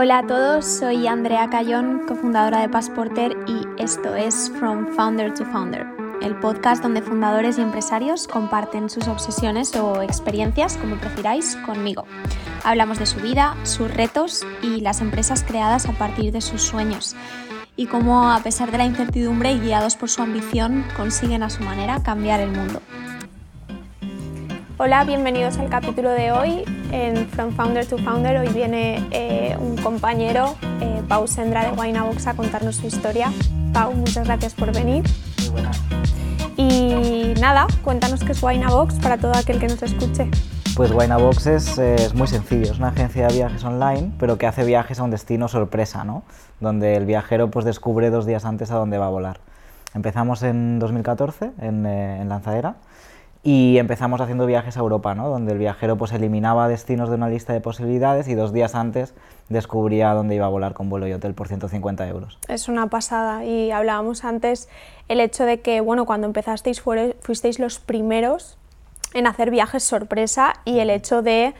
Hola a todos, soy Andrea Cayón, cofundadora de Passporter y esto es From Founder to Founder, el podcast donde fundadores y empresarios comparten sus obsesiones o experiencias, como prefiráis, conmigo. Hablamos de su vida, sus retos y las empresas creadas a partir de sus sueños y cómo, a pesar de la incertidumbre y guiados por su ambición, consiguen a su manera cambiar el mundo. Hola, bienvenidos al capítulo de hoy en From Founder to Founder. Hoy viene eh, un compañero, eh, Pau Sendra de Winabox, a contarnos su historia. Pau, muchas gracias por venir. Muy buenas. Y nada, cuéntanos qué es Winabox para todo aquel que nos escuche. Pues Winabox es, es, muy sencillo, es una agencia de viajes online, pero que hace viajes a un destino sorpresa, ¿no? Donde el viajero pues descubre dos días antes a dónde va a volar. Empezamos en 2014 en, eh, en Lanzadera y empezamos haciendo viajes a Europa, ¿no? donde el viajero pues eliminaba destinos de una lista de posibilidades y dos días antes descubría dónde iba a volar con vuelo y hotel por 150 euros. Es una pasada y hablábamos antes el hecho de que bueno, cuando empezasteis fuisteis los primeros en hacer viajes sorpresa y el hecho de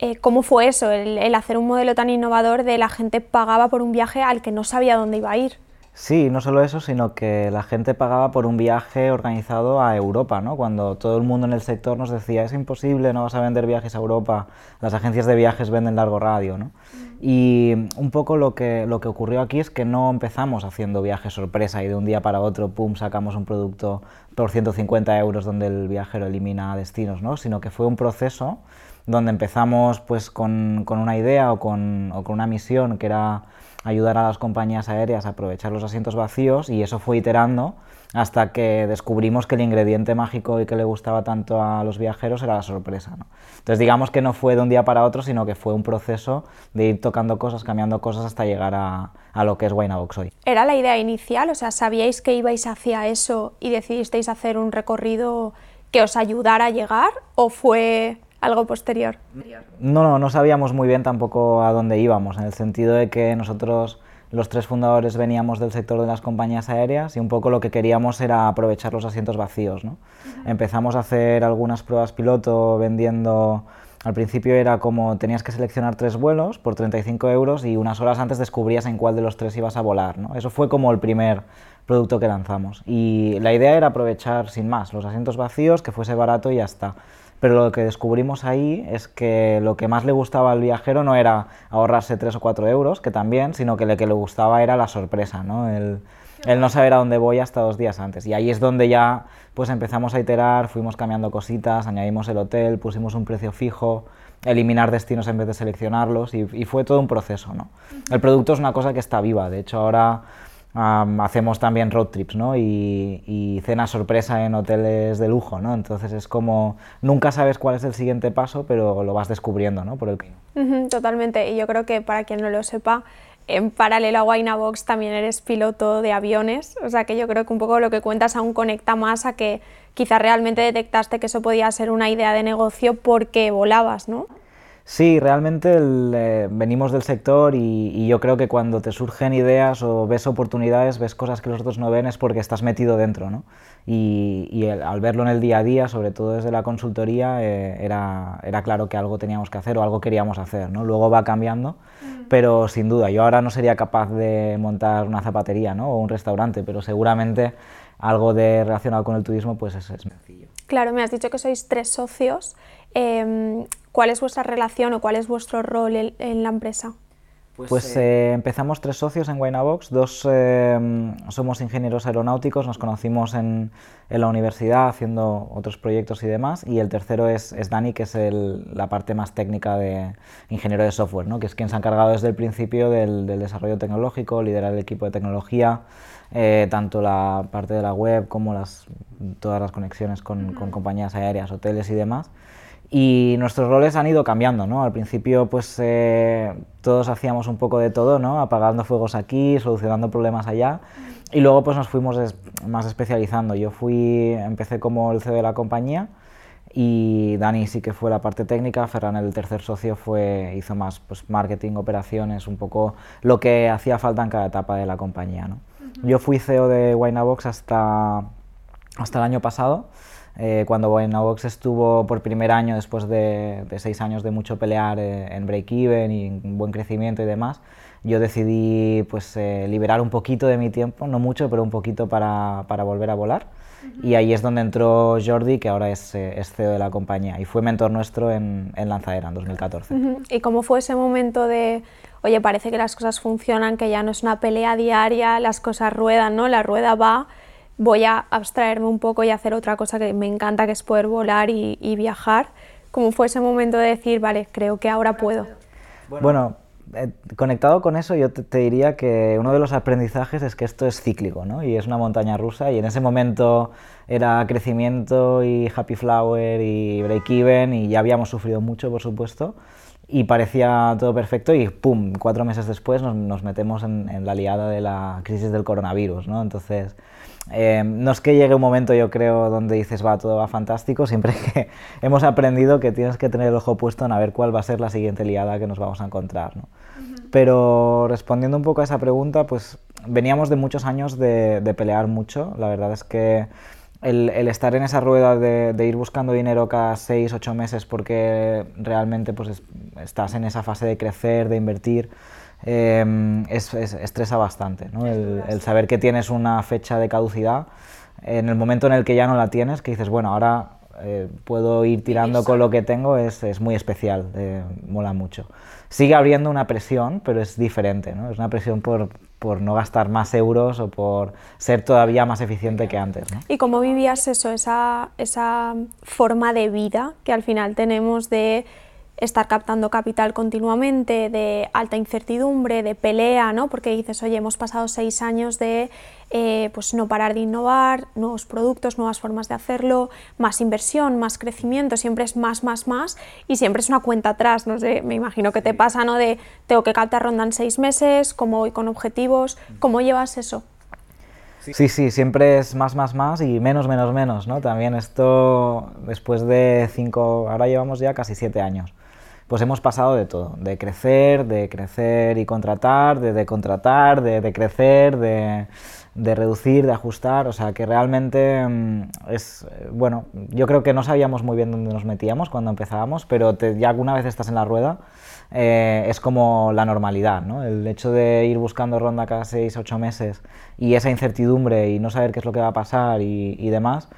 eh, cómo fue eso, el, el hacer un modelo tan innovador de la gente pagaba por un viaje al que no sabía dónde iba a ir. Sí, no solo eso, sino que la gente pagaba por un viaje organizado a Europa, ¿no? Cuando todo el mundo en el sector nos decía, es imposible, no vas a vender viajes a Europa, las agencias de viajes venden largo radio, ¿no? Y un poco lo que, lo que ocurrió aquí es que no empezamos haciendo viajes sorpresa y de un día para otro, pum, sacamos un producto por 150 euros donde el viajero elimina destinos, ¿no? Sino que fue un proceso donde empezamos pues con, con una idea o con, o con una misión que era ayudar a las compañías aéreas a aprovechar los asientos vacíos y eso fue iterando hasta que descubrimos que el ingrediente mágico y que le gustaba tanto a los viajeros era la sorpresa. ¿no? Entonces digamos que no fue de un día para otro, sino que fue un proceso de ir tocando cosas, cambiando cosas hasta llegar a, a lo que es Winabox hoy. ¿Era la idea inicial? O sea, ¿sabíais que ibais hacia eso y decidisteis hacer un recorrido que os ayudara a llegar? ¿O fue algo posterior? No, no, no sabíamos muy bien tampoco a dónde íbamos, en el sentido de que nosotros los tres fundadores veníamos del sector de las compañías aéreas y un poco lo que queríamos era aprovechar los asientos vacíos. ¿no? Uh -huh. Empezamos a hacer algunas pruebas piloto vendiendo... Al principio era como tenías que seleccionar tres vuelos por 35 euros y unas horas antes descubrías en cuál de los tres ibas a volar. ¿no? Eso fue como el primer producto que lanzamos. Y la idea era aprovechar sin más los asientos vacíos, que fuese barato y ya está. Pero lo que descubrimos ahí es que lo que más le gustaba al viajero no era ahorrarse 3 o 4 euros, que también, sino que lo que le gustaba era la sorpresa, ¿no? El, el, no saber a dónde voy hasta dos días antes. Y ahí es donde ya pues empezamos a iterar, fuimos cambiando cositas, añadimos el hotel, pusimos un precio fijo, eliminar destinos en vez de seleccionarlos y, y fue todo un proceso, ¿no? El producto es una cosa que está viva, de hecho ahora Um, hacemos también road trips ¿no? y, y cenas sorpresa en hoteles de lujo, ¿no? entonces es como nunca sabes cuál es el siguiente paso, pero lo vas descubriendo ¿no? por el camino. Totalmente, y yo creo que para quien no lo sepa, en paralelo a Winabox también eres piloto de aviones, o sea que yo creo que un poco lo que cuentas aún conecta más a que quizás realmente detectaste que eso podía ser una idea de negocio porque volabas, ¿no? Sí, realmente el, eh, venimos del sector y, y, yo creo que cuando te surgen ideas o ves oportunidades, ves cosas que los otros no ven, es porque estás metido dentro, ¿no? Y, y el, al verlo en el día a día, sobre todo desde la consultoría, eh, era, era, claro que algo teníamos que hacer o algo queríamos hacer, ¿no? Luego va cambiando, mm. pero sin duda, yo ahora no sería capaz de montar una zapatería, ¿no? O un restaurante, pero seguramente algo de relacionado con el turismo, pues es, es sencillo. Claro, me has dicho que sois tres socios. Eh, ¿Cuál es vuestra relación o cuál es vuestro rol en, en la empresa? Pues, pues eh, empezamos tres socios en Winabox, dos eh, somos ingenieros aeronáuticos, nos conocimos en, en, la universidad haciendo otros proyectos y demás, y el tercero es, es Dani, que es el, la parte más técnica de ingeniero de software, ¿no? que es quien se ha encargado desde el principio del, del desarrollo tecnológico, liderar el equipo de tecnología, eh, tanto la parte de la web como las, todas las conexiones con, uh -huh. con compañías aéreas, hoteles y demás. Y nuestros roles han ido cambiando, ¿no? Al principio, pues eh, todos hacíamos un poco de todo, ¿no? Apagando fuegos aquí, solucionando problemas allá. Y luego, pues nos fuimos es, más especializando. Yo fui, empecé como el CEO de la compañía y Dani sí que fue la parte técnica. Ferran, el tercer socio, fue, hizo más pues, marketing, operaciones, un poco lo que hacía falta en cada etapa de la compañía, ¿no? Yo fui CEO de Winabox hasta, hasta el año pasado Eh, cuando Box estuvo por primer año, después de, seis años de mucho pelear eh, en break-even y en buen crecimiento y demás, yo decidí pues, eh, liberar un poquito de mi tiempo, no mucho, pero un poquito para, para volver a volar. Y ahí es donde entró Jordi, que ahora es, es CEO de la compañía, y fue mentor nuestro en, en Lanzadera en 2014. ¿Y cómo fue ese momento de, oye, parece que las cosas funcionan, que ya no es una pelea diaria, las cosas ruedan, ¿no? La rueda va, voy a abstraerme un poco y hacer otra cosa que me encanta, que es poder volar y, y viajar. ¿Cómo fue ese momento de decir, vale, creo que ahora puedo? Bueno, eh, conectado con eso, yo te, diría que uno de los aprendizajes es que esto es cíclico, ¿no? Y es una montaña rusa y en ese momento era crecimiento y happy flower y break even y ya habíamos sufrido mucho, por supuesto, y parecía todo perfecto y ¡pum! Cuatro meses después nos, metemos en, la liada de la crisis del coronavirus, ¿no? Entonces, eh, no es que llegue un momento, yo creo, donde dices, va, todo va fantástico, siempre que hemos aprendido que tienes que tener el ojo puesto en a ver cuál va a ser la siguiente liada que nos vamos a encontrar, ¿no? Pero respondiendo un poco a esa pregunta, pues veníamos de muchos años de, pelear mucho. La verdad es que el, estar en esa rueda de, ir buscando dinero cada 6, 8 meses porque realmente pues, estás en esa fase de crecer, de invertir, em, es, estresa bastante. ¿no? El, saber que tienes una fecha de caducidad, en el momento en el que ya no la tienes, que dices, bueno, ahora eh, puedo ir tirando con lo que tengo, es, es muy especial, eh, mola mucho sigue habiendo una presión, pero es diferente, ¿no? Es una presión por, por no gastar más euros o por ser todavía más eficiente que antes. ¿no? ¿Y cómo vivías eso, esa, esa forma de vida que al final tenemos de estar captando capital continuamente, de alta incertidumbre, de pelea, ¿no? Porque dices, oye, hemos pasado seis años de eh, pues no parar de innovar, nuevos productos, nuevas formas de hacerlo, más inversión, más crecimiento, siempre es más, más, más, y siempre es una cuenta atrás, no sé, me imagino que te pasa, ¿no? De tengo que captar ronda en seis meses, cómo voy con objetivos, ¿cómo llevas eso? Sí, sí, siempre es más, más, más y menos, menos, menos, ¿no? También esto, después de cinco, ahora llevamos ya casi siete años pues hemos pasado de todo, de crecer, de crecer y contratar, de, de contratar, de, crecer, de, reducir, de ajustar, o sea que realmente mm, es, eh, bueno, yo creo que no sabíamos muy bien dónde nos metíamos cuando empezábamos, pero ya alguna vez estás en la rueda, eh, es como la normalidad, ¿no? El hecho de ir buscando ronda cada 6, 8 meses y esa incertidumbre y no saber qué es lo que va a pasar y, demás,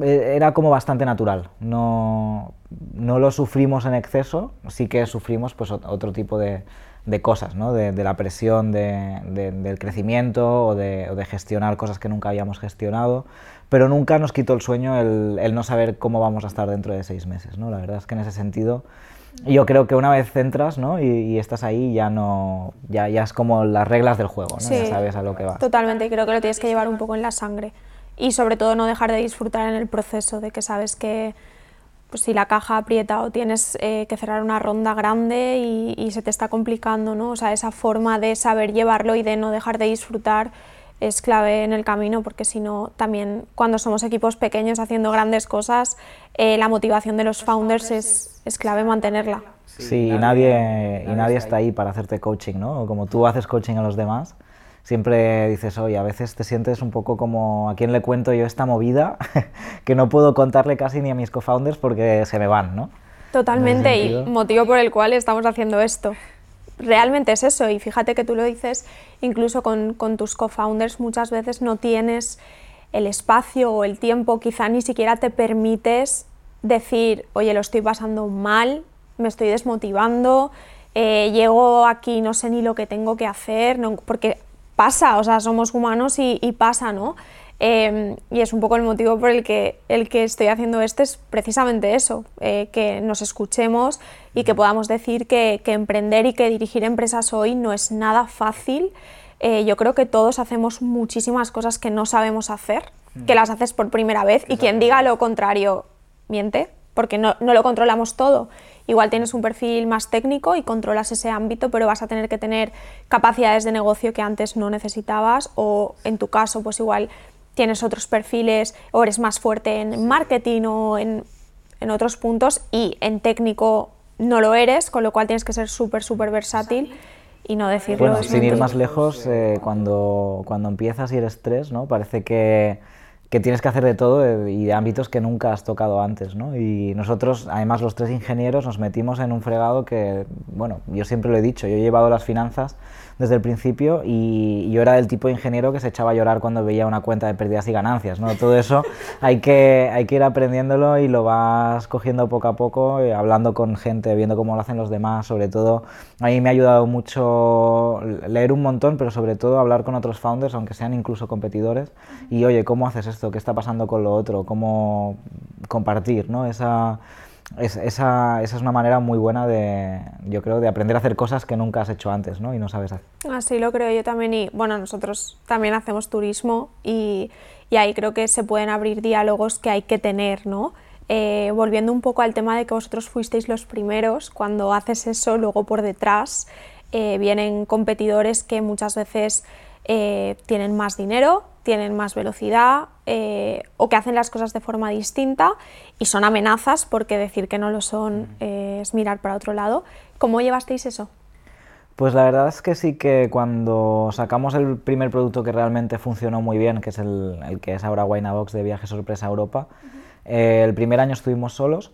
era como bastante natural. No, no, lo sufrimos en exceso, sí que sufrimos pues, otro tipo de, de cosas, ¿no? de, de, la presión de, del crecimiento o, de, gestionar cosas que nunca habíamos gestionado, pero nunca nos quitó el sueño el, el, no saber cómo vamos a estar dentro de seis meses. ¿no? La verdad es que en ese sentido yo creo que una vez entras ¿no? y, estás ahí ya no ya, ya es como las reglas del juego, ¿no? ya sabes a lo que va. Totalmente, creo que lo tienes que llevar un poco en la sangre y sobre todo no dejar de disfrutar en el proceso, de que sabes que pues, si la caja aprieta o tienes eh, que cerrar una ronda grande y, se te está complicando, ¿no? o sea, esa forma de saber llevarlo y de no dejar de disfrutar es clave en el camino porque si no también cuando somos equipos pequeños haciendo grandes cosas eh, la motivación de los founders es, es clave mantenerla. Sí, y nadie, y nadie está ahí para hacerte coaching, ¿no? Como tú haces coaching a los demás, siempre dices, oye, a veces te sientes un poco como a quién le cuento yo esta movida que no puedo contarle casi ni a mis co-founders porque se me van, ¿no? Totalmente, y motivo por el cual estamos haciendo esto. Realmente es eso, y fíjate que tú lo dices incluso con, con tus co-founders, muchas veces no tienes el espacio o el tiempo, quizá ni siquiera te permites decir, oye, lo estoy pasando mal, me estoy desmotivando, eh, llego aquí, no sé ni lo que tengo que hacer, no, porque pasa, o sea, somos humanos y, pasa, ¿no? Em, y es un poco el motivo por el que, el que estoy haciendo este es precisamente eso, eh, que nos escuchemos y que podamos decir que, emprender y que dirigir empresas hoy no es nada fácil. Eh, yo creo que todos hacemos muchísimas cosas que no sabemos hacer, que las haces por primera vez y quien diga lo contrario miente, porque no, no lo controlamos todo igual tienes un perfil más técnico y controlas ese ámbito, pero vas a tener que tener capacidades de negocio que antes no necesitabas o en tu caso pues igual tienes otros perfiles o eres más fuerte en marketing o en, en otros puntos y en técnico no lo eres, con lo cual tienes que ser súper, súper versátil y no decirlo. Bueno, sin ir más lejos, eh, cuando, cuando empiezas y eres tres, ¿no? parece que que tienes que hacer de todo eh, y de ámbitos que nunca has tocado antes, ¿no? Y nosotros, además los tres ingenieros, nos metimos en un fregado que, bueno, yo siempre lo he dicho, yo he llevado las finanzas desde el principio y yo era del tipo de ingeniero que se echaba a llorar cuando veía una cuenta de pérdidas y ganancias, ¿no? Todo eso hay que, hay que ir aprendiéndolo y lo vas cogiendo poco a poco, eh, hablando con gente, viendo cómo lo hacen los demás, sobre todo a mí me ha ayudado mucho leer un montón, pero sobre todo hablar con otros founders, aunque sean incluso competidores, y oye, ¿cómo haces esto? ¿Qué está pasando con lo otro? ¿Cómo compartir, ¿no? Esa es, esa, es una manera muy buena de, yo creo, de aprender a hacer cosas que nunca has hecho antes, ¿no? Y no sabes hacer. Así lo creo yo también y, bueno, nosotros también hacemos turismo y, y ahí creo que se pueden abrir diálogos que hay que tener, ¿no? Eh, volviendo un poco al tema de que vosotros fuisteis los primeros, cuando haces eso, luego por detrás eh, vienen competidores que muchas veces eh, tienen más dinero, tienen más velocidad eh, o que hacen las cosas de forma distinta y son amenazas porque decir que no lo son eh, es mirar para otro lado. ¿Cómo llevasteis eso? Pues la verdad es que sí que cuando sacamos el primer producto que realmente funcionó muy bien, que es el, que es ahora Box de Viaje Sorpresa a Europa, el primer año estuvimos solos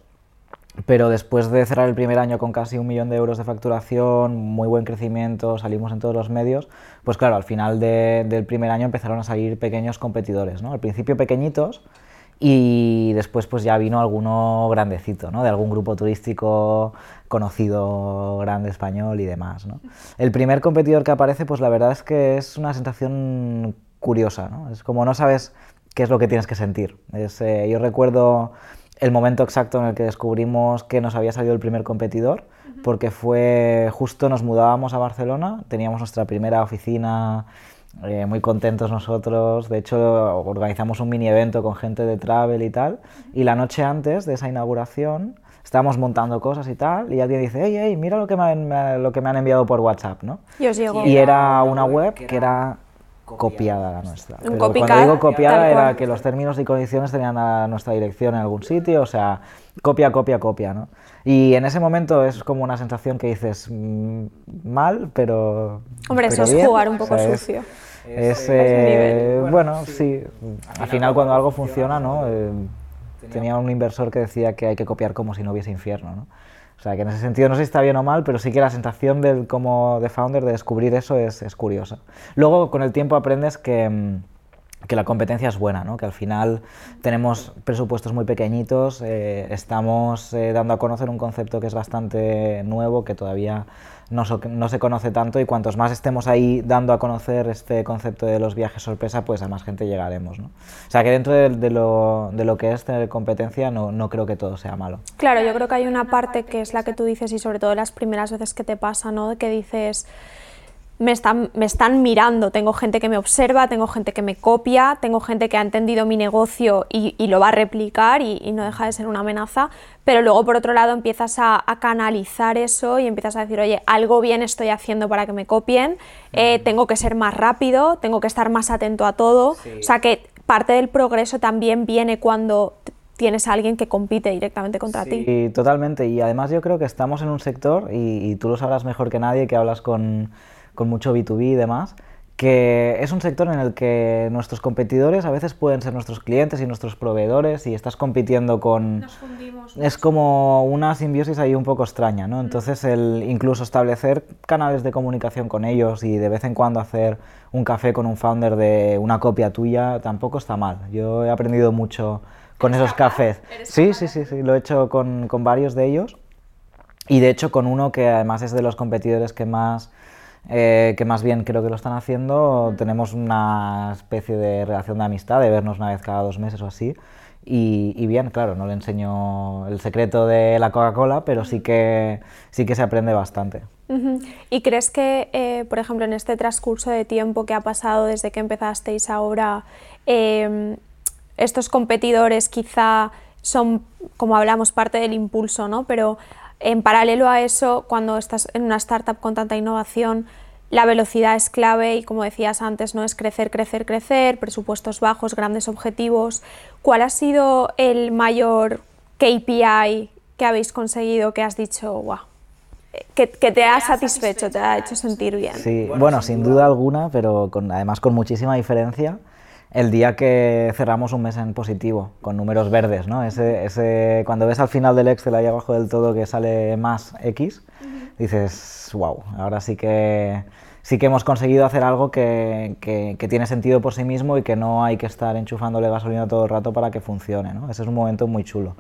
pero después de cerrar el primer año con casi un millón de euros de facturación, muy buen crecimiento, salimos en todos los medios, pues claro, al final del primer año empezaron a salir pequeños competidores, ¿no? Al principio pequeñitos y después pues ya vino alguno grandecito, ¿no? De algún grupo turístico conocido, grande español y demás, ¿no? El primer competidor que aparece, pues la verdad es que es una sensación curiosa, ¿no? Es como no sabes qué es lo que tienes que sentir. Es, eh, yo recuerdo el momento exacto en el que descubrimos que nos había salido el primer competidor, porque fue justo nos mudábamos a Barcelona, teníamos nuestra primera oficina, eh, muy contentos nosotros, de hecho organizamos un mini evento con gente de travel y tal, y la noche antes de esa inauguración estábamos montando cosas y tal, y alguien dice, hey, hey, mira lo que me han, lo que me han enviado por WhatsApp, ¿no? Y, os y era una web que era copiada la nuestra. cuando digo copiada era que los términos y condiciones tenían a nuestra dirección en algún sitio, o sea, copia, copia, copia, ¿no? Y en ese momento es como una sensación que dices mm, mal, pero. Hombre, eso es jugar un poco sucio. Es, eh, bueno, sí. Al final, cuando algo funciona, ¿no? Eh, tenía un inversor que decía que hay que copiar como si no hubiese infierno, ¿no? Que en ese sentido no sé si está bien o mal, pero sí que la sensación del, como de founder de descubrir eso es, es curiosa. Luego, con el tiempo aprendes que, mm, que la competencia es buena, ¿no? que al final tenemos presupuestos muy pequeñitos, eh, estamos eh, dando a conocer un concepto que es bastante nuevo, que todavía no, no, se conoce tanto y cuantos más estemos ahí dando a conocer este concepto de los viajes sorpresa, pues a más gente llegaremos. ¿no? O sea que dentro de, lo, de, lo, que es tener competencia no, no, creo que todo sea malo. Claro, yo creo que hay una parte que es la que tú dices y sobre todo las primeras veces que te pasa, ¿no? que dices me están, me están mirando, tengo gente que me observa, tengo gente que me copia, tengo gente que ha entendido mi negocio y, lo va a replicar y, no deja de ser una amenaza, pero luego por otro lado empiezas a, canalizar eso y empiezas a decir, oye, algo bien estoy haciendo para que me copien, eh, tengo que ser más rápido, tengo que estar más atento a todo, o sea que parte del progreso también viene cuando tienes a alguien que compite directamente contra ti. Sí, totalmente. Y además yo creo que estamos en un sector, y, y, tú lo sabrás mejor que nadie, que hablas con, con mucho B2B y demás, que es un sector en el que nuestros competidores a veces pueden ser nuestros clientes y nuestros proveedores y estás compitiendo con... Nos fundimos. Es como una simbiosis ahí un poco extraña, ¿no? Entonces el incluso establecer canales de comunicación con ellos y de vez en cuando hacer un café con un founder de una copia tuya tampoco está mal. Yo he aprendido mucho con esos cafés. Sí, sí, sí, sí, lo he hecho con, con varios de ellos y de hecho con uno que además es de los competidores que más eh, que más bien creo que lo están haciendo. Tenemos una especie de relación de amistad, de vernos una vez cada dos meses o así. Y, bien, claro, no le enseño el secreto de la Coca-Cola, pero sí que, sí que se aprende bastante. ¿Y crees que, eh, por ejemplo, en este transcurso de tiempo que ha pasado desde que empezasteis ahora, em, estos competidores quizá son, como hablamos, parte del impulso, ¿no? Pero en paralelo a eso, cuando estás en una startup con tanta innovación, la velocidad es clave y como decías antes, no es crecer, crecer, crecer, presupuestos bajos, grandes objetivos. ¿Cuál ha sido el mayor KPI que habéis conseguido que has dicho, wow, que, te ha satisfecho, te ha hecho sentir bien? Sí, bueno, sin duda alguna, pero con, además con muchísima diferencia. El día que cerramos un mes en positivo, con números verdes, ¿no? Ese, ese, cuando ves al final del Excel ahí abajo del todo que sale más X, dices, wow, ahora sí que, sí que hemos conseguido hacer algo que, que, tiene sentido por sí mismo y que no hay que estar enchufándole gasolina todo el rato para que funcione, ¿no? Ese es un momento muy chulo.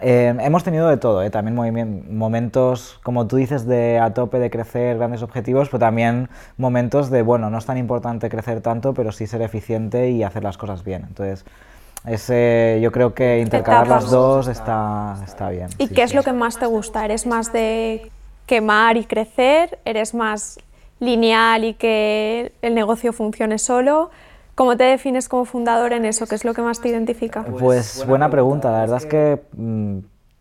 Eh, hemos tenido de todo, ¿eh? también momentos, como tú dices, de a tope de crecer grandes objetivos, pero también momentos de, bueno, no es tan importante crecer tanto, pero sí ser eficiente y hacer las cosas bien. Entonces, ese, yo creo que intercalar las dos está, está bien. ¿Y qué es lo que más te gusta? ¿Eres más de quemar y crecer? ¿Eres más lineal y que el negocio funcione solo? ¿Cómo te defines como fundador en eso? ¿Qué es lo que más te identifica? Pues buena pregunta. La verdad es que mm,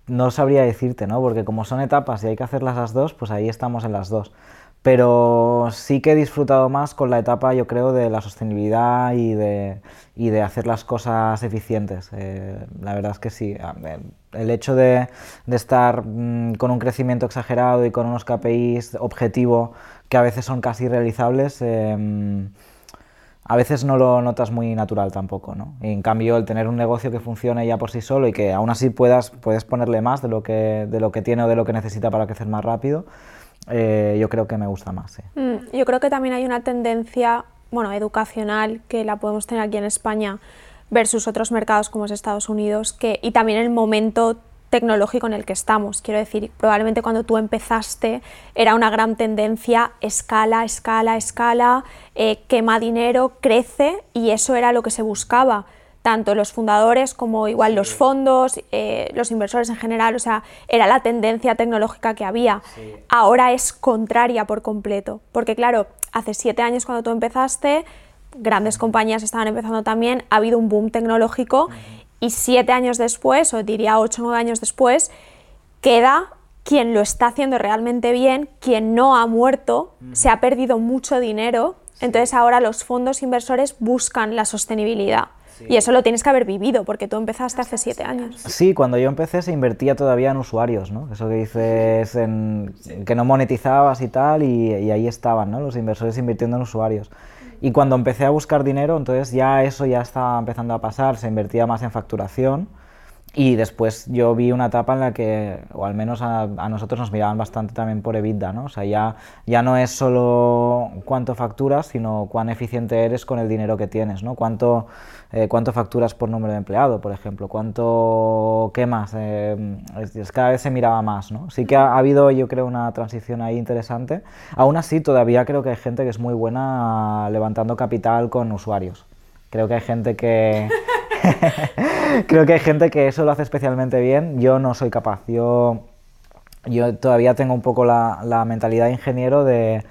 no sabría decirte, ¿no? Porque como son etapas y hay que hacerlas las dos, pues ahí estamos en las dos. Pero sí que he disfrutado más con la etapa, yo creo, de la sostenibilidad y de, y de hacer las cosas eficientes. Eh, la verdad es que sí. El hecho de, de estar mm, con un crecimiento exagerado y con unos KPIs objetivo que a veces son casi realizables, eh, a veces no lo notas muy natural tampoco, ¿no? en cambio, el tener un negocio que funcione ya por sí solo y que aún así puedas, puedes ponerle más de lo, que, de lo que tiene o de lo que necesita para crecer más rápido, eh, yo creo que me gusta más. Mm, yo creo que también hay una tendencia, bueno, educacional, que la podemos tener aquí en España versus otros mercados como es Estados Unidos, que, y también el momento tecnológico en el que estamos. Quiero decir, probablemente cuando tú empezaste era una gran tendencia escala, escala, escala, eh, quema dinero, crece y eso era lo que se buscaba. Tanto los fundadores como igual los fondos, eh, los inversores en general, o sea, era la tendencia tecnológica que había. Ahora es contraria por completo, porque claro, hace siete años cuando tú empezaste, grandes compañías estaban empezando también, ha habido un boom tecnológico y siete años después, o diría ocho o nueve años después, queda quien lo está haciendo realmente bien, quien no ha muerto, se ha perdido mucho dinero, entonces ahora los fondos inversores buscan la sostenibilidad. Y eso lo tienes que haber vivido, porque tú empezaste hace siete años. Sí, cuando yo empecé se invertía todavía en usuarios, ¿no? Eso que dices, en, que no monetizabas y tal, y, y ahí estaban, ¿no? Los inversores invirtiendo en usuarios. Y cuando empecé a buscar dinero, entonces ya eso ya estaba empezando a pasar, se invertía más en facturación y después yo vi una etapa en la que, o al menos a, nosotros nos miraban bastante también por EBITDA, ¿no? O sea, ya, ya no es solo cuánto facturas, sino cuán eficiente eres con el dinero que tienes, ¿no? Cuánto, eh, cuánto facturas por número de empleado, por ejemplo, cuánto quemas, eh, es, cada vez se miraba más, ¿no? Sí que ha, ha, habido, yo creo, una transición ahí interesante. Aún así, todavía creo que hay gente que es muy buena levantando capital con usuarios. Creo que hay gente que... Creo que hay gente que eso lo hace especialmente bien. Yo no soy capaz. Yo, yo todavía tengo un poco la, la mentalidad de ingeniero de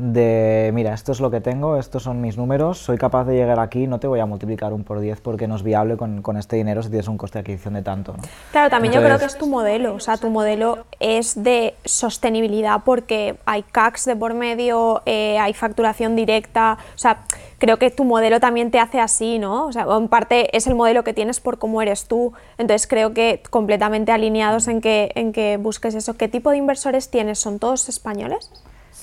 de, mira, esto es lo que tengo, estos son mis números, soy capaz de llegar aquí, no te voy a multiplicar un por 10 porque no es viable con, con este dinero si tienes un coste de adquisición de tanto. ¿no? Claro, también yo creo que es tu modelo, o sea, tu modelo es de sostenibilidad porque hay CACs de por medio, eh, hay facturación directa, o sea, creo que tu modelo también te hace así, ¿no? O sea, en parte es el modelo que tienes por cómo eres tú, entonces creo que completamente alineados en que, en que busques eso. ¿Qué tipo de inversores tienes? ¿Son todos españoles?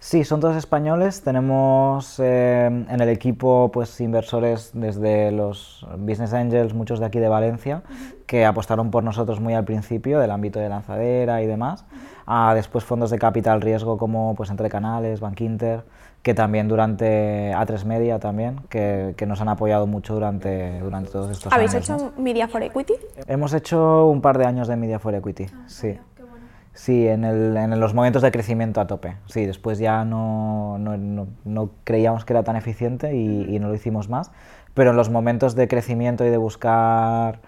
Sí, son todos españoles. Tenemos eh, en el equipo pues inversores desde los Business Angels, muchos de aquí de Valencia, que apostaron por nosotros muy al principio del ámbito de lanzadera y demás. A después fondos de capital riesgo como pues Entre Canales, Bank Inter, que también durante A3 Media también, que, que, nos han apoyado mucho durante, durante todos estos años. ¿Habéis hecho Media for Equity? Hemos hecho un par de años de Media for Equity, ah, sí. Sí, en, el, en, los momentos de crecimiento a tope. Sí, después ya no, no, no, creíamos que era tan eficiente y, y, no lo hicimos más. Pero en los momentos de crecimiento y de buscar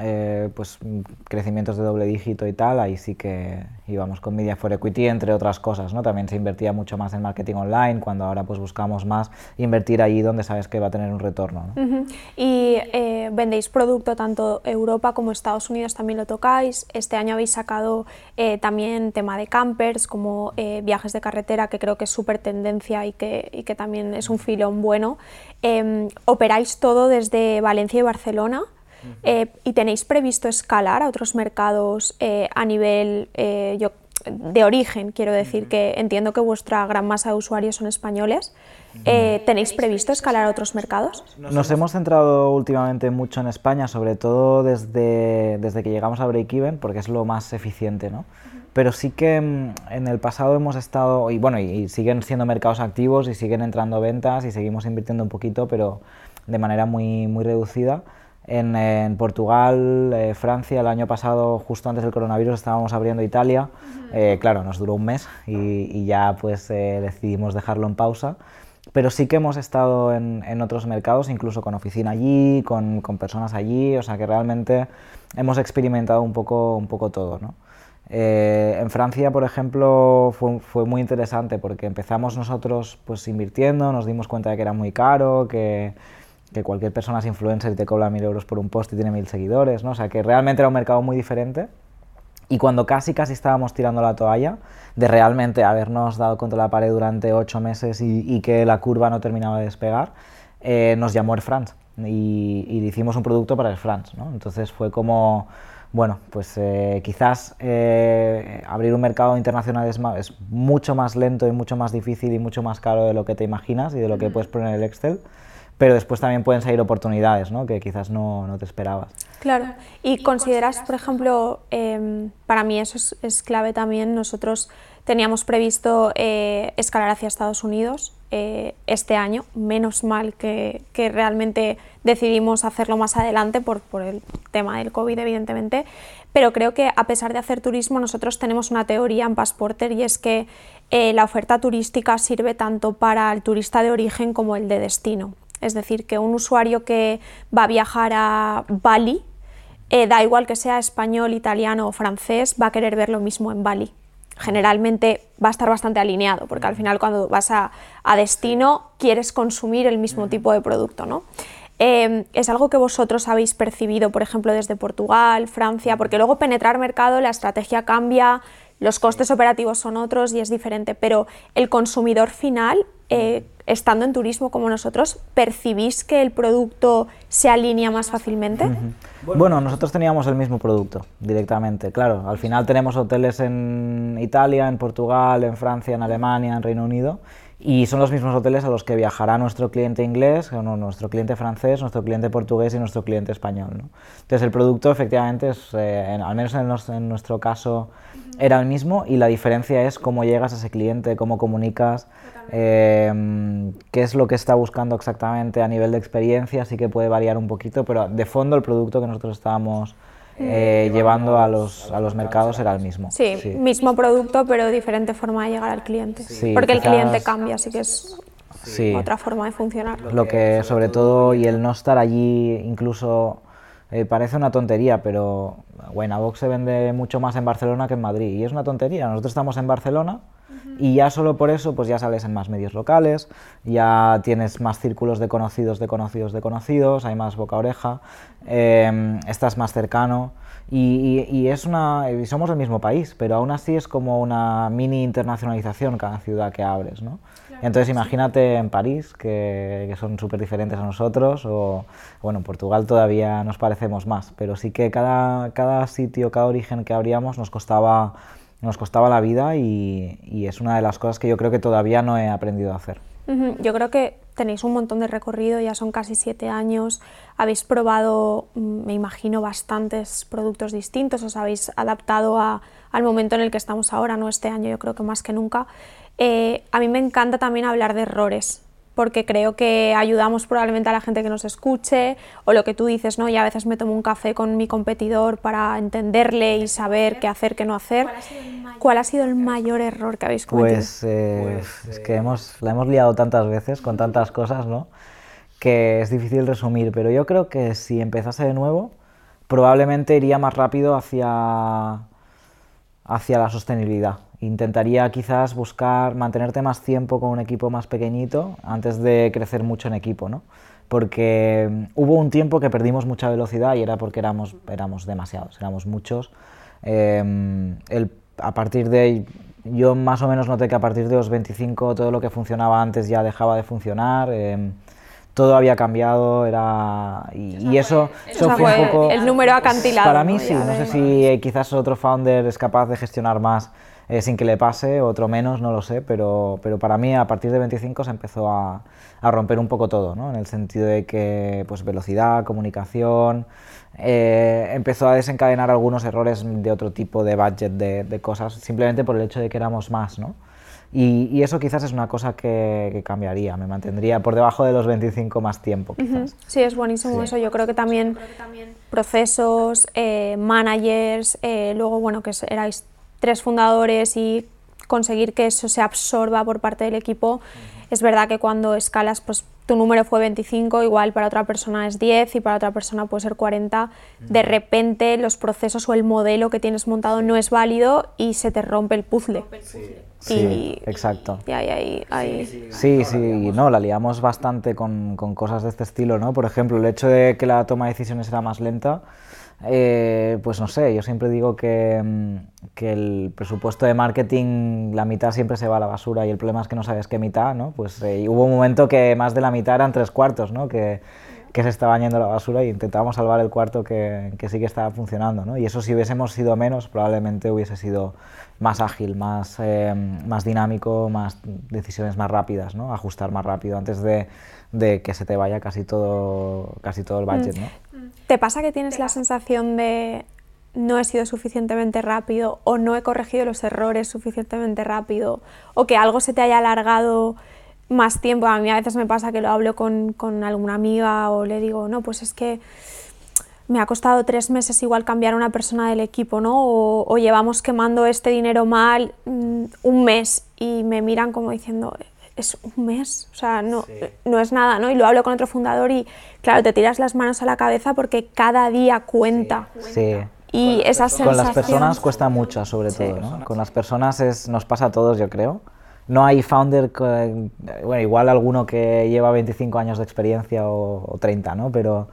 eh, pues crecimientos de doble dígito y tal, ahí sí que íbamos con Media for Equity, entre otras cosas, ¿no? También se invertía mucho más en marketing online, cuando ahora pues buscamos más invertir ahí donde sabes que va a tener un retorno, ¿no? Y eh, vendéis producto tanto Europa como Estados Unidos, también lo tocáis. Este año habéis sacado eh, también tema de campers, como viajes de carretera, que creo que es súper tendencia y que, y que también es un filón bueno. Em, ¿Operáis todo desde Valencia y Barcelona? Eh, ¿Y tenéis previsto escalar a otros mercados eh, a nivel, eh, yo, de origen, quiero decir, que entiendo que vuestra gran masa de usuarios son españoles. Eh, ¿Tenéis previsto escalar a otros mercados? Nos hemos centrado últimamente mucho en España, sobre todo desde, desde que llegamos a Break-Even, porque es lo más eficiente, ¿no? Pero sí que mm, en el pasado hemos estado, y bueno, y siguen siendo mercados activos y siguen entrando ventas y seguimos invirtiendo un poquito, pero de manera muy, muy reducida. En, Portugal, eh, Francia, el año pasado, justo antes del coronavirus, estábamos abriendo Italia. Eh, claro, nos duró un mes y, ya pues eh, decidimos dejarlo en pausa. Pero sí que hemos estado en, en otros mercados, incluso con oficina allí, con, con, personas allí, o sea que realmente hemos experimentado un poco, un poco todo. ¿no? en Francia, por ejemplo, fue, fue, muy interesante porque empezamos nosotros pues invirtiendo, nos dimos cuenta de que era muy caro, que que cualquier persona es influencer y te cobra mil euros por un post y tiene mil seguidores, ¿no? O sea, que realmente era un mercado muy diferente. Y cuando casi, casi estábamos tirando la toalla, de realmente habernos dado contra la pared durante ocho meses y, que la curva no terminaba de despegar, eh, nos llamó Air France y, y, hicimos un producto para Air France, ¿no? Entonces fue como, bueno, pues eh, quizás eh, abrir un mercado internacional es, es, mucho más lento y mucho más difícil y mucho más caro de lo que te imaginas y de lo que puedes poner en el Excel pero después también pueden salir oportunidades ¿no? que quizás no, no, te esperabas. Claro, y consideras, por ejemplo, em, para mí eso es, clave también, nosotros teníamos previsto eh, escalar hacia Estados Unidos eh, este año, menos mal que, que, realmente decidimos hacerlo más adelante por, por el tema del COVID, evidentemente, pero creo que a pesar de hacer turismo, nosotros tenemos una teoría en Passporter y es que eh, la oferta turística sirve tanto para el turista de origen como el de destino. Es decir, que un usuario que va a viajar a Bali, eh, da igual que sea español, italiano o francés, va a querer ver lo mismo en Bali. Generalmente va a estar bastante alineado, porque al final cuando vas a, destino quieres consumir el mismo tipo de producto. ¿no? Em, ¿Es algo que vosotros habéis percibido, por ejemplo, desde Portugal, Francia? Porque luego penetrar mercado, la estrategia cambia, los costes operativos son otros y es diferente, pero el consumidor final eh, estando en turismo como nosotros, ¿percibís que el producto se alinea más fácilmente? Bueno, nosotros teníamos el mismo producto directamente, claro. Al final tenemos hoteles en Italia, en Portugal, en Francia, en Alemania, en Reino Unido. Y son los mismos hoteles a los que viajará nuestro cliente inglés, nuestro cliente francés, nuestro cliente portugués y nuestro cliente español. Entonces el producto efectivamente, es, eh, al menos en, nuestro caso, era el mismo y la diferencia es cómo llegas a ese cliente, cómo comunicas, eh, qué es lo que está buscando exactamente a nivel de experiencia, sí que puede variar un poquito, pero de fondo el producto que nosotros estábamos eh, llevando a los, a los mercados era el mismo. Sí, mismo producto, pero diferente forma de llegar al cliente. porque el cliente cambia, así que es otra forma de funcionar. Lo que sobre todo, y el no estar allí incluso... Eh, parece una tontería, pero Winabox se vende mucho más en Barcelona que en Madrid. Y es una tontería. Nosotros estamos en Barcelona, y ya solo por eso pues ya sales en más medios locales, ya tienes más círculos de conocidos, de conocidos, de conocidos, hay más boca oreja, em, estás más cercano y, es una y somos el mismo país, pero aún así es como una mini internacionalización cada ciudad que abres, ¿no? Entonces imagínate en París, que, que son súper diferentes a nosotros, o bueno, en Portugal todavía nos parecemos más, pero sí que cada, cada sitio, cada origen que abríamos nos costaba nos costaba la vida y, es una de las cosas que yo creo que todavía no he aprendido a hacer. Yo creo que tenéis un montón de recorrido, ya son casi siete años, habéis probado, mm, me imagino, bastantes productos distintos, os habéis adaptado al momento en el que estamos ahora, no este año, yo creo que más que nunca. Eh, a mí me encanta también hablar de errores, porque creo que ayudamos probablemente a la gente que nos escuche, o lo que tú dices, ¿no? Y a veces me tomo un café con mi competidor para entenderle y saber qué hacer, qué no hacer. ¿Cuál ha sido el mayor error que habéis cometido? Pues, eh, es que hemos, la hemos liado tantas veces con tantas cosas, ¿no? Que es difícil resumir, pero yo creo que si empezase de nuevo, probablemente iría más rápido hacia, hacia la sostenibilidad Intentaría quizás buscar mantenerte más tiempo con un equipo más pequeñito antes de crecer mucho en equipo, ¿no? Porque mm, hubo un tiempo que perdimos mucha velocidad y era porque éramos, éramos demasiados, éramos muchos. Em, el, a partir de yo más o menos noté que a partir de los 25 todo lo que funcionaba antes ya dejaba de funcionar. Em, todo había cambiado, era... Y, eso, eso fue, un poco... El número acantilado. Para mí sí, no sé si quizás otro founder es capaz de gestionar más eh, sin que le pase, otro menos, no lo sé, pero, pero para mí a partir de 25 se empezó a, a romper un poco todo, ¿no? en el sentido de que pues, velocidad, comunicación, eh, empezó a desencadenar algunos errores de otro tipo de budget, de, de, cosas, simplemente por el hecho de que éramos más. ¿no? Y, y eso quizás es una cosa que, que, cambiaría, me mantendría por debajo de los 25 más tiempo. Quizás. Sí, es buenísimo eso. Yo creo que también, procesos, eh, managers, eh, luego, bueno, que erais tres fundadores y conseguir que eso se absorba por parte del equipo. Es verdad que cuando escalas, pues tu número fue 25, igual para otra persona es 10 y para otra persona puede ser 40. De repente los procesos o el modelo que tienes montado no es válido y se te rompe el puzzle. Sí, exacto. Y ahí, ahí, Sí, sí, no, la liamos bastante con, con, cosas de este estilo, ¿no? Por ejemplo, el hecho de que la toma de decisiones era más lenta, eh, pues no sé, yo siempre digo que, mm, que, el presupuesto de marketing, la mitad siempre se va a la basura y el problema es que no sabes qué mitad, ¿no? Pues eh, hubo un momento que más de la mitad eran tres cuartos, ¿no? Que, que se estaba yendo a la basura y intentábamos salvar el cuarto que, que, sí que estaba funcionando, ¿no? Y eso si hubiésemos sido menos, probablemente hubiese sido más ágil, más, eh, más dinámico, más decisiones más rápidas, ¿no? Ajustar más rápido antes de, de que se te vaya casi todo, casi todo el budget, ¿no? ¿Te pasa que tienes la sensación de no he sido suficientemente rápido o no he corregido los errores suficientemente rápido o que algo se te haya alargado más tiempo? A mí a veces me pasa que lo hablo con, con alguna amiga o le digo, no, pues es que me ha costado tres meses igual cambiar a una persona del equipo, ¿no? O, o llevamos quemando este dinero mal mmm, un mes y me miran como diciendo, es un mes, o sea, no, sí. no es nada, ¿no? Y lo hablo con otro fundador y, claro, te tiras las manos a la cabeza porque cada día cuenta. Sí. Y con esa sensación... Con las personas cuesta mucho, sobre sí. todo, ¿no? Con las personas es, nos pasa a todos, yo creo. No hay founder, que, bueno, igual alguno que lleva 25 años de experiencia o, o 30, ¿no? Pero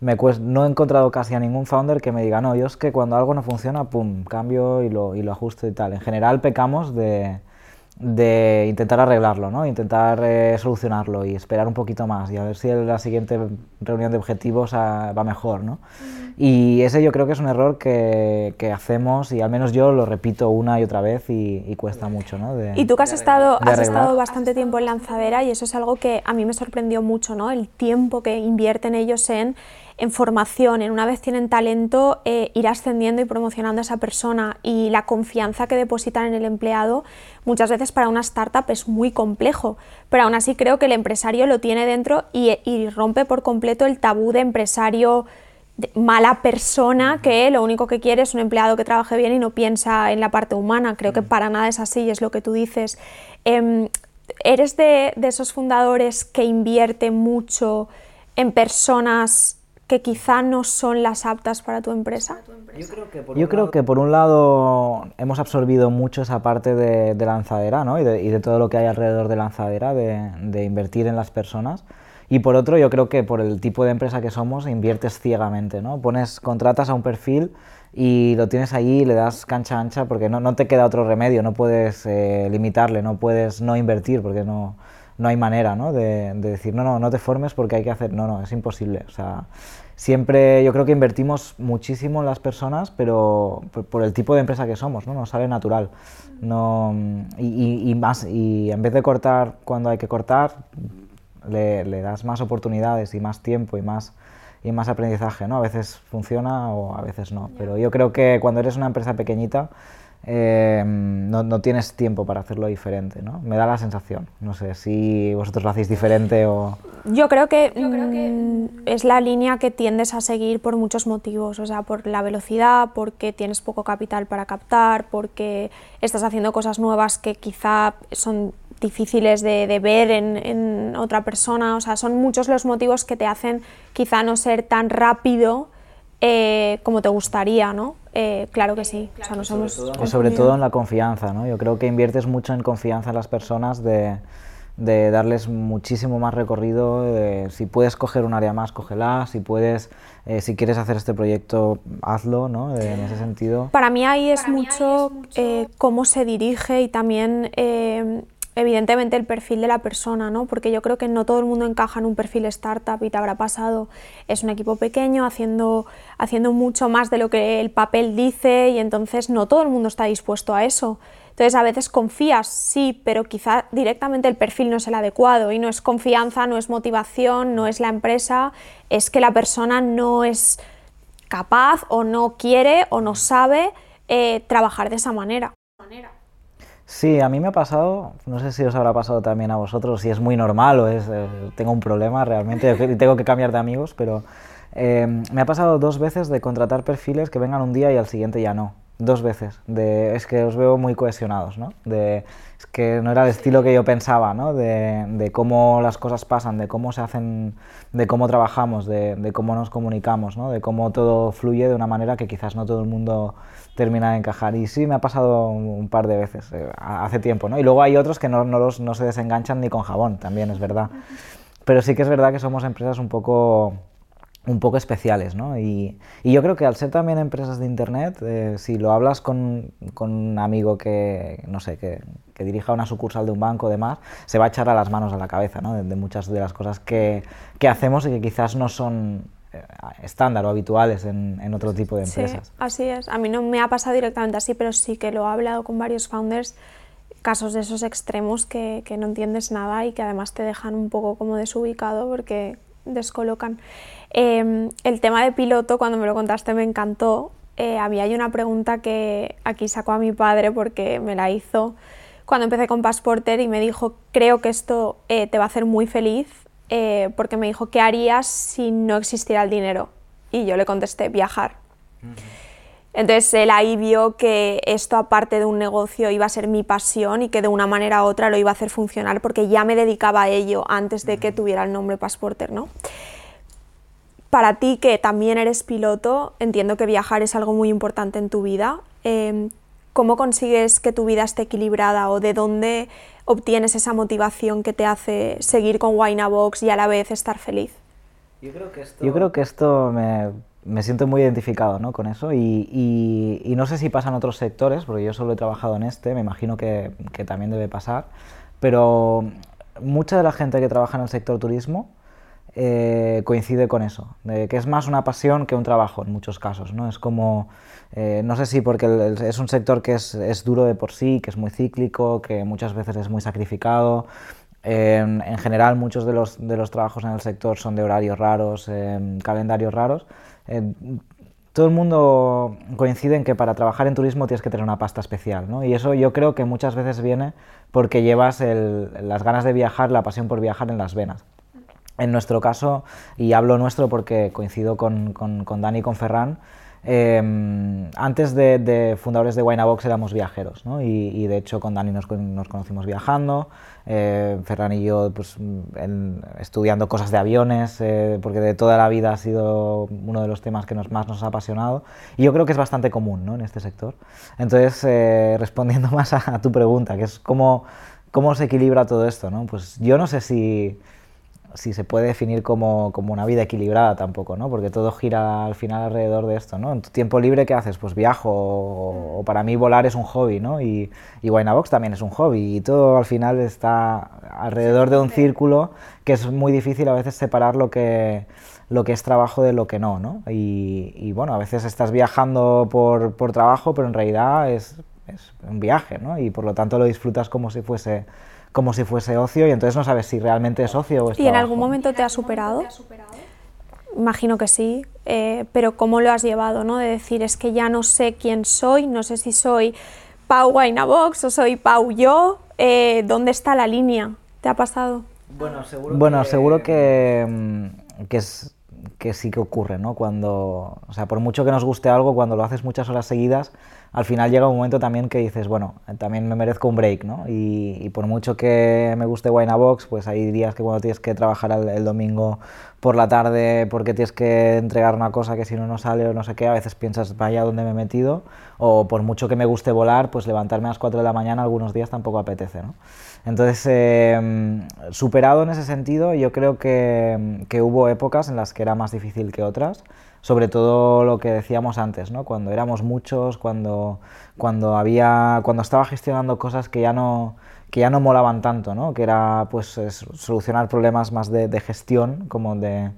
me cuesta, no he encontrado casi a ningún founder que me diga, no, yo es que cuando algo no funciona, pum, cambio y lo, y lo ajusto y tal. En general pecamos de de intentar arreglarlo, ¿no? intentar eh, solucionarlo y esperar un poquito más y a ver si la siguiente reunión de objetivos a, va mejor. ¿no? Mm. Y ese yo creo que es un error que, que, hacemos y al menos yo lo repito una y otra vez y, y cuesta mucho. ¿no? De, y tú que has, estado, has estado bastante tiempo en lanzadera y eso es algo que a mí me sorprendió mucho, ¿no? el tiempo que invierten ellos en en formación, en una vez tienen talento, eh, ir ascendiendo y promocionando a esa persona y la confianza que depositan en el empleado muchas veces para una startup es muy complejo, pero aún así creo que el empresario lo tiene dentro y, y rompe por completo el tabú de empresario de mala persona que lo único que quiere es un empleado que trabaje bien y no piensa en la parte humana. Creo que para nada es así y es lo que tú dices. Eh, ¿Eres de, de esos fundadores que invierte mucho en personas que quizá no son las aptas para tu empresa? Yo creo que por, Yo creo que por un lado hemos absorbido mucho esa parte de, de lanzadera ¿no? y, de, y, de, todo lo que hay alrededor de lanzadera, de, de, invertir en las personas. Y por otro, yo creo que por el tipo de empresa que somos, inviertes ciegamente, ¿no? Pones, contratas a un perfil y lo tienes ahí, le das cancha ancha porque no, no te queda otro remedio, no puedes eh, limitarle, no puedes no invertir porque no, no hay manera, ¿no? De, de, decir, no, no, no te formes porque hay que hacer, no, no, es imposible. O sea, siempre yo creo que invertimos muchísimo en las personas, pero por, por el tipo de empresa que somos, ¿no? Nos sale natural. No, y, y, y, más, y en vez de cortar cuando hay que cortar, le, le, das más oportunidades y más tiempo y más, y más aprendizaje, ¿no? A veces funciona o a veces no, pero yo creo que cuando eres una empresa pequeñita, eh, no, no, tienes tiempo para hacerlo diferente, ¿no? Me da la sensación. No sé si vosotros lo hacéis diferente o... Yo creo que, Yo creo que mmm, es la línea que tiendes a seguir por muchos motivos, o sea, por la velocidad, porque tienes poco capital para captar, porque estás haciendo cosas nuevas que quizá son difíciles de, de ver en, en, otra persona, o sea, son muchos los motivos que te hacen quizá no ser tan rápido eh, como te gustaría, ¿no? Eh, claro que sí. O sea, no somos sobre, todo, sobre todo en la confianza, ¿no? Yo creo que inviertes mucho en confianza en las personas de, de darles muchísimo más recorrido. De, si puedes coger un área más, cógela. Si puedes, eh, si quieres hacer este proyecto, hazlo, ¿no? De, en ese sentido. Para mí ahí es, mucho, ahí es mucho eh, cómo se dirige y también evidentemente el perfil de la persona, ¿no? Porque yo creo que no todo el mundo encaja en un perfil startup y te habrá pasado. Es un equipo pequeño haciendo, haciendo mucho más de lo que el papel dice y entonces no todo el mundo está dispuesto a eso. Entonces a veces confías, sí, pero quizá directamente el perfil no es el adecuado y no es confianza, no es motivación, no es la empresa, es que la persona no es capaz o no quiere o no sabe eh, trabajar de esa manera. Sí, a mí me ha pasado, no sé si os habrá pasado también a vosotros, si es muy normal o es, eh, tengo un problema realmente tengo que cambiar de amigos, pero eh, me ha pasado dos veces de contratar perfiles que vengan un día y al siguiente ya no. Dos veces. De, es que os veo muy cohesionados, ¿no? De, es que no era el estilo que yo pensaba, ¿no? De, de cómo las cosas pasan, de cómo se hacen, de cómo trabajamos, de, de, cómo nos comunicamos, ¿no? De cómo todo fluye de una manera que quizás no todo el mundo termina de encajar. Y sí, me ha pasado un par de veces, eh, hace tiempo, ¿no? Y luego hay otros que no, no, los, no se desenganchan ni con jabón, también es verdad. Pero sí que es verdad que somos empresas un poco un poco especiales, ¿no? Y, y, yo creo que al ser también empresas de Internet, eh, si lo hablas con, con, un amigo que, no sé, que, que, dirija una sucursal de un banco o demás, se va a echar a las manos a la cabeza, ¿no? De, de muchas de las cosas que, que, hacemos y que quizás no son eh, estándar o habituales en, en, otro tipo de empresas. Sí, así es. A mí no me ha pasado directamente así, pero sí que lo he hablado con varios founders, casos de esos extremos que, que no entiendes nada y que además te dejan un poco como desubicado porque descolocan. Eh, el tema de piloto, cuando me lo contaste, me encantó. Eh, había ahí una pregunta que aquí sacó a mi padre porque me la hizo cuando empecé con Passporter y me dijo, creo que esto eh, te va a hacer muy feliz, eh, porque me dijo, ¿qué harías si no existiera el dinero? Y yo le contesté, viajar. Entonces él ahí vio que esto aparte de un negocio iba a ser mi pasión y que de una manera u otra lo iba a hacer funcionar porque ya me dedicaba a ello antes de que tuviera el nombre Passporter, ¿no? Para ti que también eres piloto, entiendo que viajar es algo muy importante en tu vida. Eh, ¿Cómo consigues que tu vida esté equilibrada o de dónde obtienes esa motivación que te hace seguir con Winabox y a la vez estar feliz? Yo creo que esto, Yo creo que esto me, me, siento muy identificado ¿no? con eso y, y, y, no sé si pasa en otros sectores, porque yo solo he trabajado en este, me imagino que, que también debe pasar, pero mucha de la gente que trabaja en el sector turismo eh, coincide con eso, de que es más una pasión que un trabajo en muchos casos, ¿no? Es como, eh, no sé si porque el, el, es un sector que es, es, duro de por sí, que es muy cíclico, que muchas veces es muy sacrificado. Eh, en general, muchos de los, de los trabajos en el sector son de horarios raros, calendarios raros. Todo el mundo coincide en que para trabajar en turismo tienes que tener una pasta especial, ¿no? Y eso yo creo que muchas veces viene porque llevas las ganas de viajar, la pasión por viajar en las venas. En nuestro caso, y hablo nuestro porque coincido con, con, con Dani y con Ferran, eh, antes de, de, fundadores de Winabox éramos viajeros, ¿no? y, y, de hecho con Dani nos, nos conocimos viajando, eh, Ferran y yo pues, en, estudiando cosas de aviones, eh, porque de toda la vida ha sido uno de los temas que nos, más nos ha apasionado, y yo creo que es bastante común ¿no? en este sector. Entonces, eh, respondiendo más a, a, tu pregunta, que es cómo, cómo se equilibra todo esto, ¿no? pues yo no sé si si se puede definir como, como, una vida equilibrada tampoco, ¿no? Porque todo gira al final alrededor de esto, ¿no? En tu tiempo libre, ¿qué haces? Pues viajo, o, o para mí volar es un hobby, ¿no? Y, y Winabox también es un hobby, y todo al final está alrededor de un círculo que es muy difícil a veces separar lo que, lo que es trabajo de lo que no, ¿no? Y, y bueno, a veces estás viajando por, por trabajo, pero en realidad es, es un viaje, ¿no? Y por lo tanto lo disfrutas como si fuese como si fuese ocio y entonces no sabes si realmente es ocio o es ¿Y en algún momento te ha superado? Imagino que sí, eh, pero ¿cómo lo has llevado? ¿no? De decir, es que ya no sé quién soy, no sé si soy Pau Box o soy Pau yo, eh, ¿dónde está la línea? ¿Te ha pasado? Bueno, seguro bueno, que, seguro que, mm, que, es, que sí que ocurre, ¿no? Cuando, o sea, por mucho que nos guste algo, cuando lo haces muchas horas seguidas, al final llega un momento también que dices, bueno, también me merezco un break, ¿no? Y, y por mucho que me guste Winabox, pues hay días que cuando tienes que trabajar el, domingo por la tarde porque tienes que entregar una cosa que si no no sale o no sé qué, a veces piensas, vaya, ¿dónde me he metido? O por mucho que me guste volar, pues levantarme a las 4 de la mañana algunos días tampoco apetece, ¿no? Entonces, eh, superado en ese sentido, yo creo que, que hubo épocas en las que era más difícil que otras, sobre todo lo que decíamos antes, ¿no? cuando éramos muchos, cuando, cuando, había, cuando estaba gestionando cosas que ya no, que ya no molaban tanto, ¿no? que era pues solucionar problemas más de, de gestión, como de,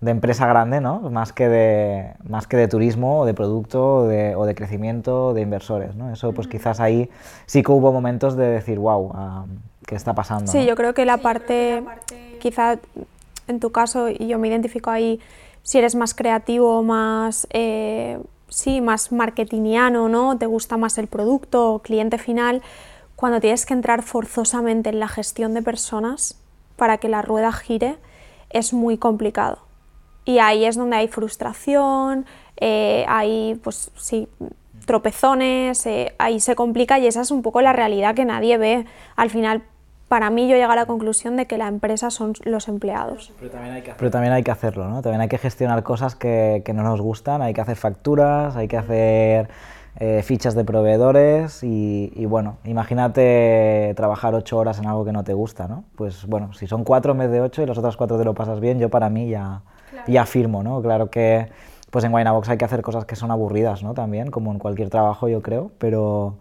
de, empresa grande, ¿no? más, que de, más que de turismo o de producto o de, o de crecimiento de inversores. ¿no? Eso pues quizás ahí sí que hubo momentos de decir, wow, ah, ¿qué está pasando? Sí, yo creo que la parte, quizá en tu caso, y yo me identifico ahí, si eres más creativo, más... Eh, sí, más marketingiano, ¿no? Te gusta más el producto, cliente final, cuando tienes que entrar forzosamente en la gestión de personas para que la rueda gire, es muy complicado. Y ahí es donde hay frustración, eh, hay pues sí, tropezones, eh, ahí se complica y esa es un poco la realidad que nadie ve. Al final, para mí yo llego a la conclusión de que la empresa son los empleados. Pero también hay que, hacerlo, ¿no? También hay que gestionar cosas que, que no nos gustan, hay que hacer facturas, hay que hacer eh, fichas de proveedores y, bueno, imagínate trabajar ocho horas en algo que no te gusta, ¿no? Pues bueno, si son cuatro en vez de ocho y los otros cuatro te lo pasas bien, yo para mí ya, ya firmo, ¿no? Claro que pues en Winabox hay que hacer cosas que son aburridas, ¿no? También, como en cualquier trabajo yo creo, pero,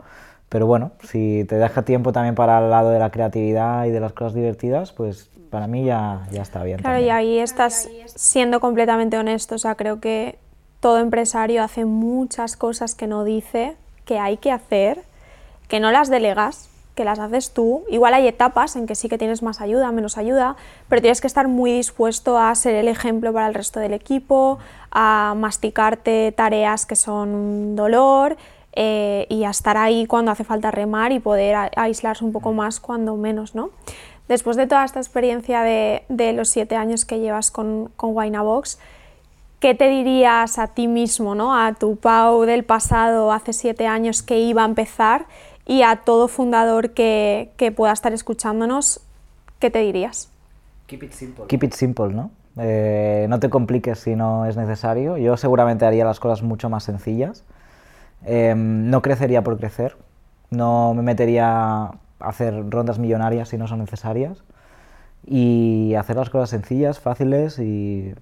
pero bueno, si te deja tiempo también para el lado de la creatividad y de las cosas divertidas, pues para mí ya, ya está bien. Claro, y ahí estás siendo completamente honesto, o sea, creo que todo empresario hace muchas cosas que no dice que hay que hacer, que no las delegas, que las haces tú. Igual hay etapas en que sí que tienes más ayuda, menos ayuda, pero tienes que estar muy dispuesto a ser el ejemplo para el resto del equipo, a masticarte tareas que son dolor eh, y a estar ahí cuando hace falta remar y poder aislarse un poco más cuando menos, ¿no? Después de toda esta experiencia de, los siete años que llevas con, con Winabox, ¿qué te dirías a ti mismo, ¿no? a tu Pau del pasado hace siete años que iba a empezar y a todo fundador que, pueda estar escuchándonos, ¿qué te dirías? Keep it simple. Keep it simple, ¿no? Eh, no te compliques si no es necesario. Yo seguramente haría las cosas mucho más sencillas. Em, no crecería por crecer. No me metería a hacer rondas millonarias si no son necesarias. Y hacer las cosas sencillas, fáciles y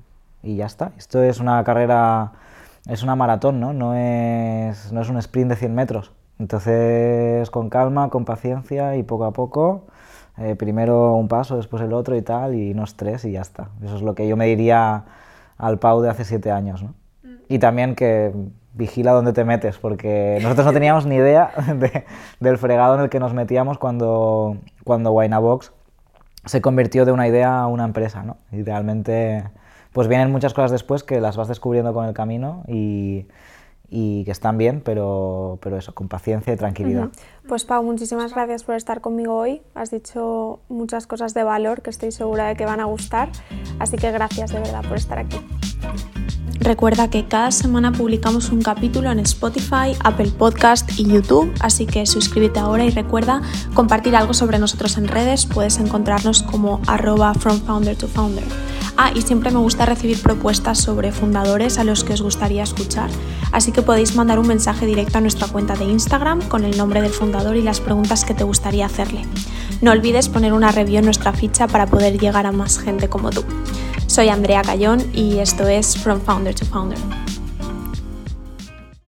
y ya está. Esto es una carrera, es una maratón, ¿no? No es, no es un sprint de 100 metros. Entonces, con calma, con paciencia y poco a poco, eh, primero un paso, después el otro y tal, y no estrés y ya está. Eso es lo que yo me diría al Pau de hace siete años, ¿no? Mm. Y también que vigila dónde te metes, porque nosotros no teníamos ni idea del fregado en el que nos metíamos cuando, cuando Winabox se convirtió de una idea a una empresa, ¿no? Y realmente pues vienen muchas cosas después que las vas descubriendo con el camino y, que están bien, pero, pero eso, con paciencia y tranquilidad. Pues Pau, muchísimas gracias por estar conmigo hoy. Has dicho muchas cosas de valor que estoy segura de que van a gustar, así que gracias de verdad por estar aquí. Recuerda que cada semana publicamos un capítulo en Spotify, Apple Podcast y YouTube, así que suscríbete ahora y recuerda compartir algo sobre nosotros en redes. Puedes encontrarnos como arroba from founder to founder. Ah, y siempre me gusta recibir propuestas sobre fundadores a los que os gustaría escuchar, así que podéis mandar un mensaje directo a nuestra cuenta de Instagram con el nombre del fundador y las preguntas que te gustaría hacerle. No olvides poner una review en nuestra ficha para poder llegar a más gente como tú. Soy Andrea Cayón y esto es From Founder to Founder.